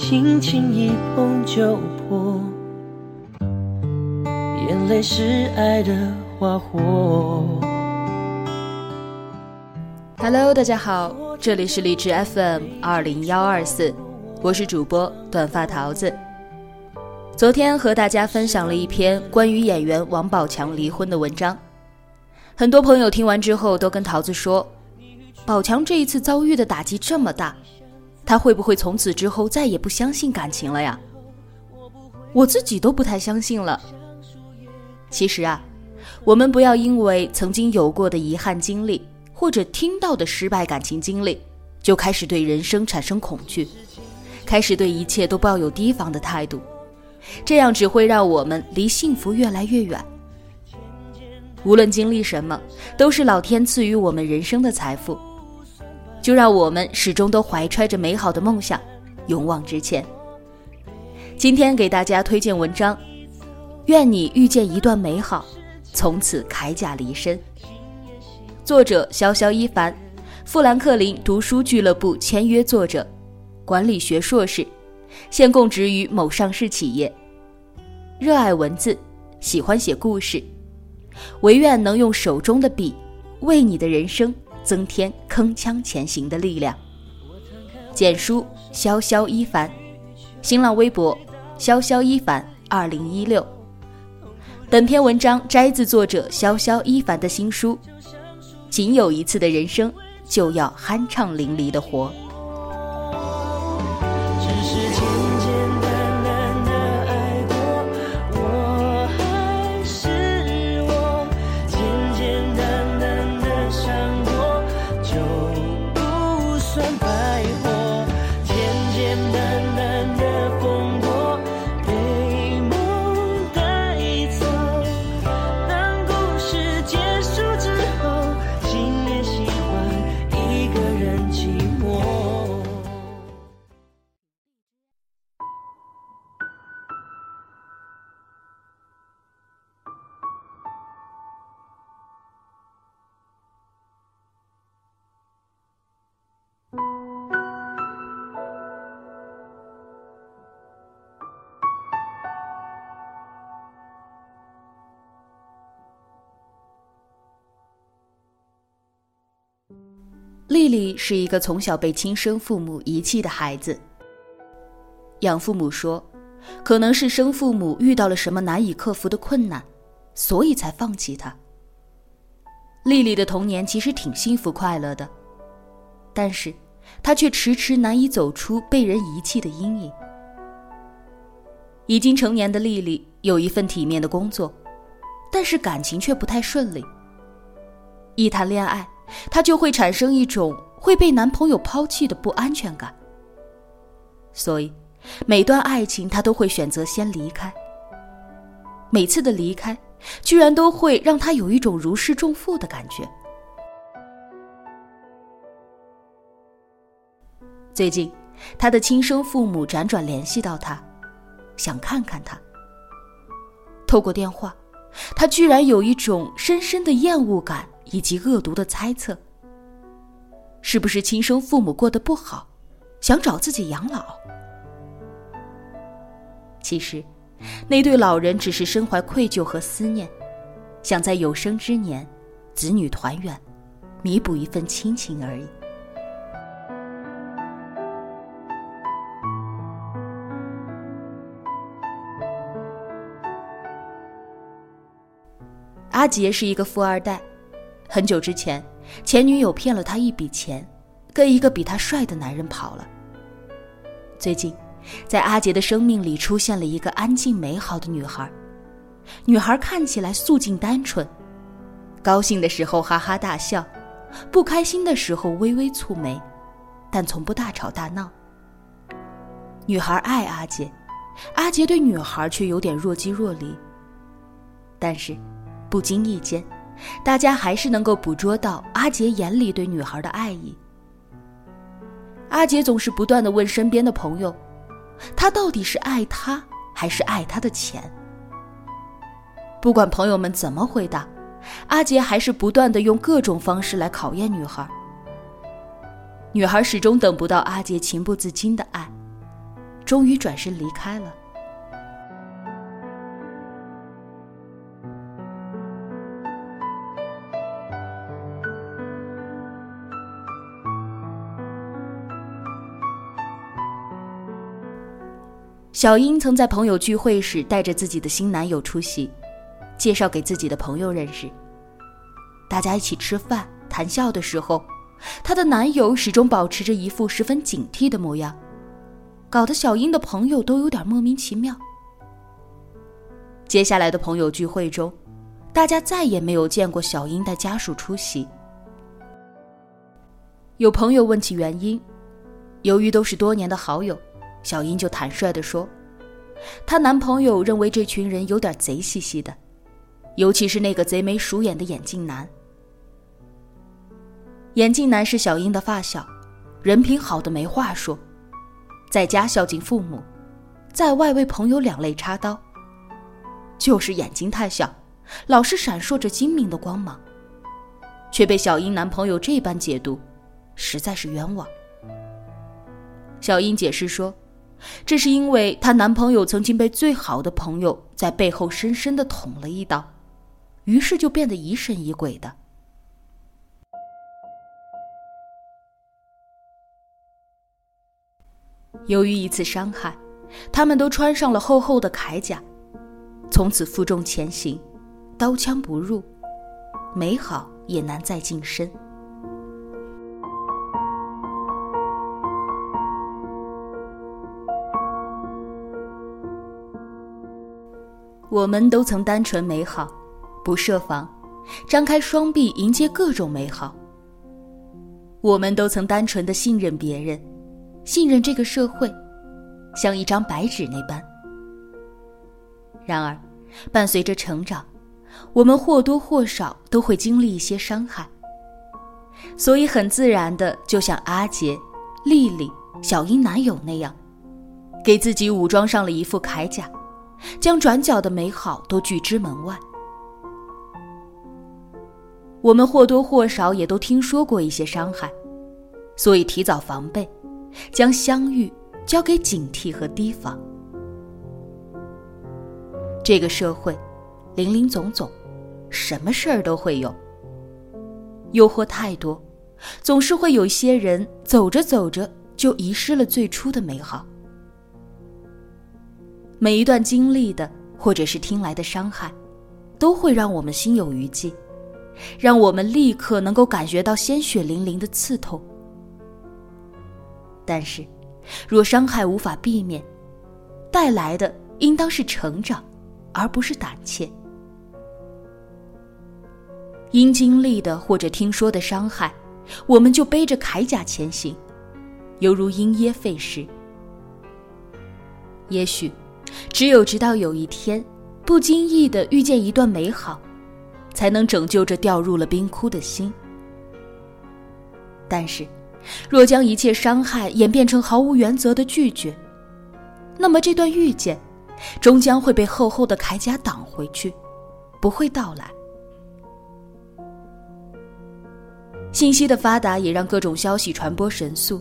轻轻一碰就破。眼泪是爱的花火。Hello，大家好，这里是荔枝 FM 二零幺二四，我是主播短发桃子。昨天和大家分享了一篇关于演员王宝强离婚的文章，很多朋友听完之后都跟桃子说，宝强这一次遭遇的打击这么大，他会不会从此之后再也不相信感情了呀？我自己都不太相信了。其实啊，我们不要因为曾经有过的遗憾经历。或者听到的失败感情经历，就开始对人生产生恐惧，开始对一切都抱有提防的态度，这样只会让我们离幸福越来越远。无论经历什么，都是老天赐予我们人生的财富，就让我们始终都怀揣着美好的梦想，勇往直前。今天给大家推荐文章，愿你遇见一段美好，从此铠甲离身。作者潇潇一凡，富兰克林读书俱乐部签约作者，管理学硕士，现供职于某上市企业。热爱文字，喜欢写故事，唯愿能用手中的笔，为你的人生增添铿锵前行的力量。简书潇潇一凡，新浪微博潇潇一凡二零一六。本篇文章摘自作者潇潇一凡的新书。仅有一次的人生，就要酣畅淋漓的活。丽丽是一个从小被亲生父母遗弃的孩子。养父母说，可能是生父母遇到了什么难以克服的困难，所以才放弃她。丽丽的童年其实挺幸福快乐的，但是她却迟迟难以走出被人遗弃的阴影。已经成年的丽丽有一份体面的工作，但是感情却不太顺利。一谈恋爱。她就会产生一种会被男朋友抛弃的不安全感，所以每段爱情她都会选择先离开。每次的离开，居然都会让她有一种如释重负的感觉。最近，她的亲生父母辗转联系到她，想看看她。透过电话，她居然有一种深深的厌恶感。以及恶毒的猜测，是不是亲生父母过得不好，想找自己养老？其实，那对老人只是身怀愧疚和思念，想在有生之年，子女团圆，弥补一份亲情而已。阿杰是一个富二代。很久之前，前女友骗了他一笔钱，跟一个比他帅的男人跑了。最近，在阿杰的生命里出现了一个安静美好的女孩，女孩看起来素净单纯，高兴的时候哈哈大笑，不开心的时候微微蹙眉，但从不大吵大闹。女孩爱阿杰，阿杰对女孩却有点若即若离。但是，不经意间，大家还是能够捕捉到阿杰眼里对女孩的爱意。阿杰总是不断的问身边的朋友：“他到底是爱她，还是爱他的钱？”不管朋友们怎么回答，阿杰还是不断的用各种方式来考验女孩。女孩始终等不到阿杰情不自禁的爱，终于转身离开了。小英曾在朋友聚会时带着自己的新男友出席，介绍给自己的朋友认识。大家一起吃饭谈笑的时候，她的男友始终保持着一副十分警惕的模样，搞得小英的朋友都有点莫名其妙。接下来的朋友聚会中，大家再也没有见过小英带家属出席。有朋友问起原因，由于都是多年的好友。小英就坦率地说：“她男朋友认为这群人有点贼兮兮的，尤其是那个贼眉鼠眼的眼镜男。眼镜男是小英的发小，人品好的没话说，在家孝敬父母，在外为朋友两肋插刀。就是眼睛太小，老是闪烁着精明的光芒，却被小英男朋友这般解读，实在是冤枉。”小英解释说。这是因为她男朋友曾经被最好的朋友在背后深深的捅了一刀，于是就变得疑神疑鬼的。由于一次伤害，他们都穿上了厚厚的铠甲，从此负重前行，刀枪不入，美好也难再近身。我们都曾单纯美好，不设防，张开双臂迎接各种美好。我们都曾单纯的信任别人，信任这个社会，像一张白纸那般。然而，伴随着成长，我们或多或少都会经历一些伤害，所以很自然的，就像阿杰、丽丽、小英男友那样，给自己武装上了一副铠甲。将转角的美好都拒之门外。我们或多或少也都听说过一些伤害，所以提早防备，将相遇交给警惕和提防。这个社会，林林总总，什么事儿都会有。诱惑太多，总是会有一些人走着走着就遗失了最初的美好。每一段经历的，或者是听来的伤害，都会让我们心有余悸，让我们立刻能够感觉到鲜血淋淋的刺痛。但是，若伤害无法避免，带来的应当是成长，而不是胆怯。因经历的或者听说的伤害，我们就背着铠甲前行，犹如因噎废食。也许。只有直到有一天，不经意的遇见一段美好，才能拯救这掉入了冰窟的心。但是，若将一切伤害演变成毫无原则的拒绝，那么这段遇见，终将会被厚厚的铠甲挡回去，不会到来。信息的发达也让各种消息传播神速，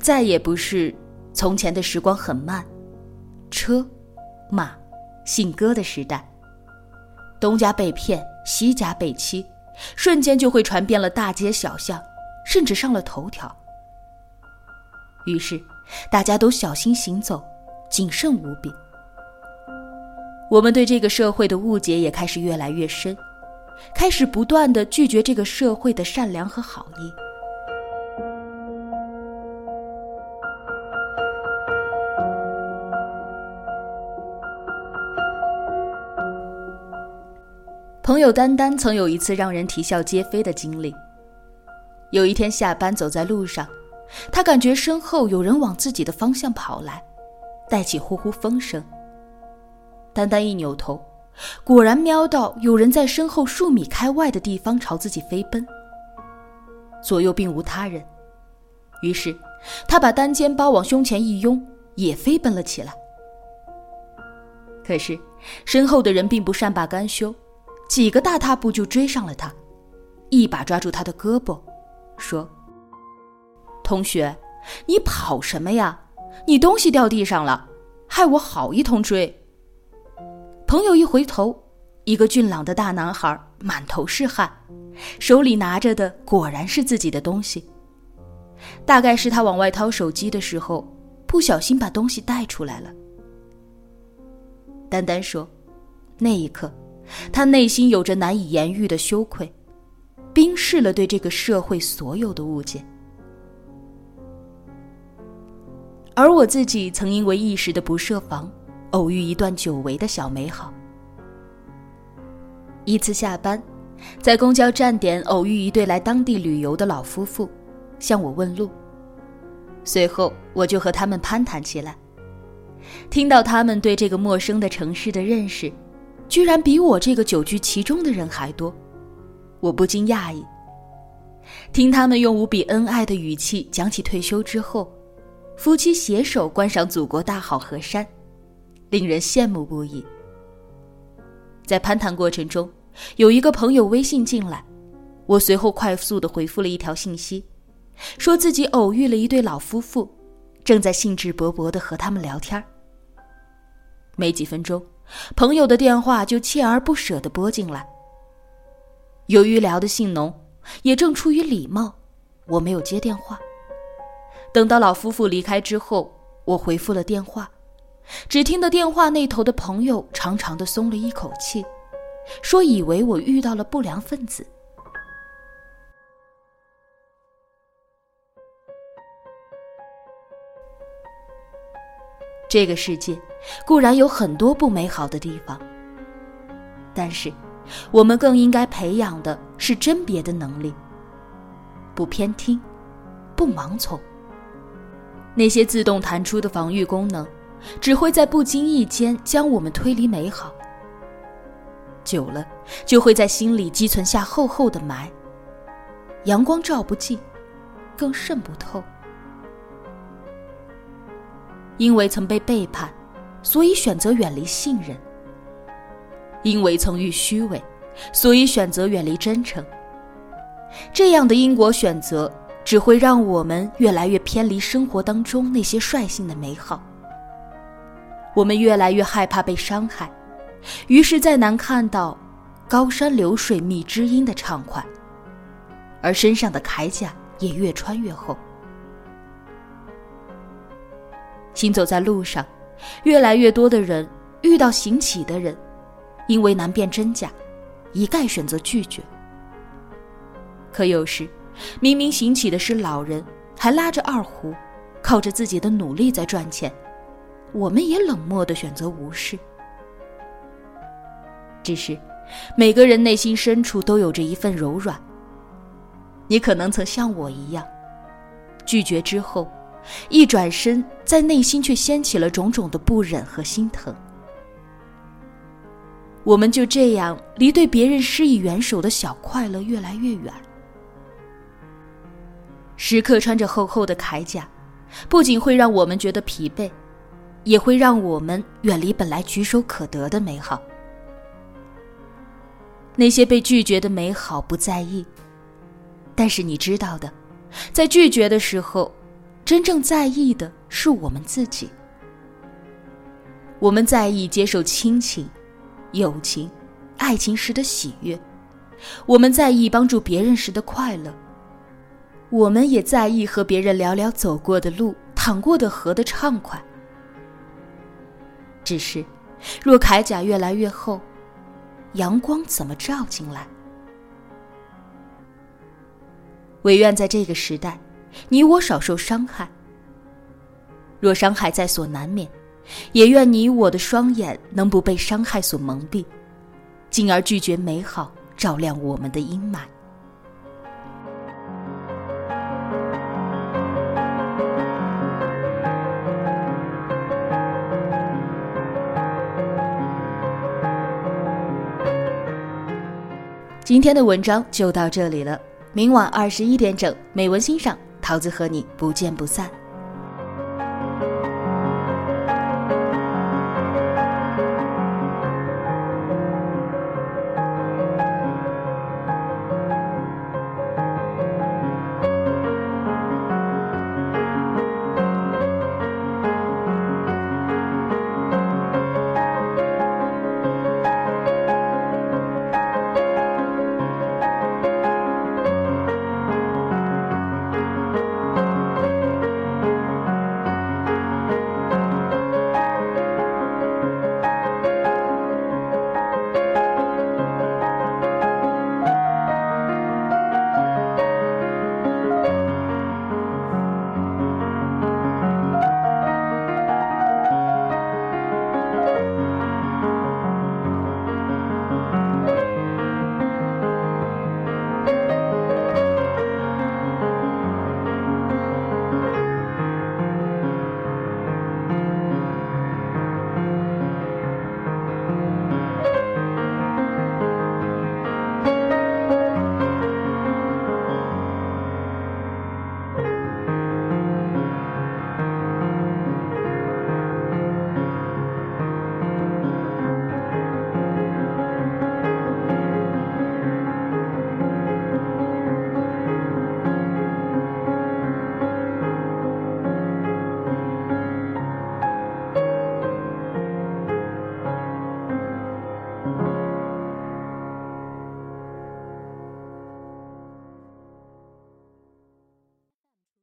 再也不是从前的时光很慢。车、马、信鸽的时代，东家被骗，西家被欺，瞬间就会传遍了大街小巷，甚至上了头条。于是，大家都小心行走，谨慎无比。我们对这个社会的误解也开始越来越深，开始不断的拒绝这个社会的善良和好意。朋友丹丹曾有一次让人啼笑皆非的经历。有一天下班走在路上，他感觉身后有人往自己的方向跑来，带起呼呼风声。丹丹一扭头，果然瞄到有人在身后数米开外的地方朝自己飞奔。左右并无他人，于是他把单肩包往胸前一拥，也飞奔了起来。可是身后的人并不善罢甘休，几个大踏步就追上了他，一把抓住他的胳膊，说：“同学，你跑什么呀？你东西掉地上了，害我好一通追。”朋友一回头，一个俊朗的大男孩，满头是汗。手里拿着的果然是自己的东西，大概是他往外掏手机的时候，不小心把东西带出来了。丹丹说：“那一刻，他内心有着难以言喻的羞愧，冰释了对这个社会所有的误解。”而我自己曾因为一时的不设防，偶遇一段久违的小美好。一次下班。在公交站点偶遇一对来当地旅游的老夫妇，向我问路。随后我就和他们攀谈起来。听到他们对这个陌生的城市的认识，居然比我这个久居其中的人还多，我不禁讶异。听他们用无比恩爱的语气讲起退休之后，夫妻携手观赏祖国大好河山，令人羡慕不已。在攀谈过程中。有一个朋友微信进来，我随后快速的回复了一条信息，说自己偶遇了一对老夫妇，正在兴致勃勃的和他们聊天没几分钟，朋友的电话就锲而不舍地拨进来。由于聊得兴浓，也正出于礼貌，我没有接电话。等到老夫妇离开之后，我回复了电话，只听到电话那头的朋友长长的松了一口气。说以为我遇到了不良分子。这个世界固然有很多不美好的地方，但是我们更应该培养的是甄别的能力，不偏听，不盲从。那些自动弹出的防御功能，只会在不经意间将我们推离美好。久了，就会在心里积存下厚厚的霾。阳光照不进，更渗不透。因为曾被背叛，所以选择远离信任；因为曾遇虚伪，所以选择远离真诚。这样的因果选择，只会让我们越来越偏离生活当中那些率性的美好。我们越来越害怕被伤害。于是，再难看到高山流水觅知音的畅快，而身上的铠甲也越穿越厚。行走在路上，越来越多的人遇到行乞的人，因为难辨真假，一概选择拒绝。可有时，明明行乞的是老人，还拉着二胡，靠着自己的努力在赚钱，我们也冷漠的选择无视。只是，每个人内心深处都有着一份柔软。你可能曾像我一样，拒绝之后，一转身，在内心却掀起了种种的不忍和心疼。我们就这样离对别人施以援手的小快乐越来越远。时刻穿着厚厚的铠甲，不仅会让我们觉得疲惫，也会让我们远离本来举手可得的美好。那些被拒绝的美好不在意，但是你知道的，在拒绝的时候，真正在意的是我们自己。我们在意接受亲情、友情、爱情时的喜悦，我们在意帮助别人时的快乐，我们也在意和别人聊聊走过的路、淌过的河的畅快。只是，若铠甲越来越厚。阳光怎么照进来？唯愿在这个时代，你我少受伤害。若伤害在所难免也愿你我的双眼能不被伤害所蒙蔽进而拒绝美好照亮我们的阴霾。今天的文章就到这里了明晚二十一点整美文欣赏。桃子和你不见不散。